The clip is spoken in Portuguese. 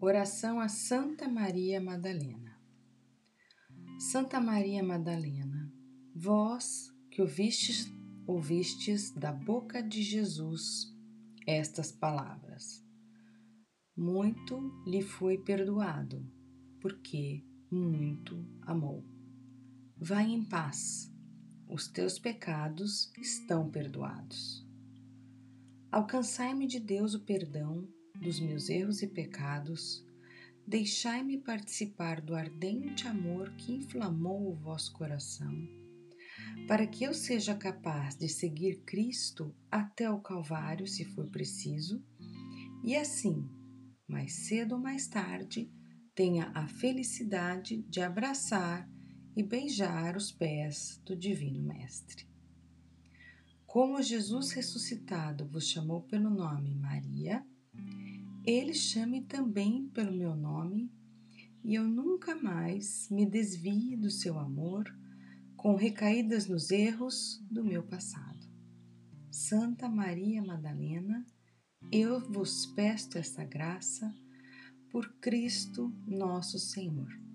Oração a Santa Maria Madalena. Santa Maria Madalena, vós que ouvistes, ouvistes da boca de Jesus estas palavras. Muito lhe foi perdoado, porque muito amou. Vai em paz, os teus pecados estão perdoados. Alcançai-me de Deus o perdão dos meus erros e pecados, deixai-me participar do ardente amor que inflamou o vosso coração, para que eu seja capaz de seguir Cristo até o Calvário, se for preciso, e assim, mais cedo ou mais tarde, tenha a felicidade de abraçar e beijar os pés do Divino Mestre. Como Jesus ressuscitado vos chamou pelo nome Maria, ele chame também pelo meu nome e eu nunca mais me desvie do seu amor com recaídas nos erros do meu passado. Santa Maria Madalena, eu vos peço esta graça por Cristo nosso Senhor.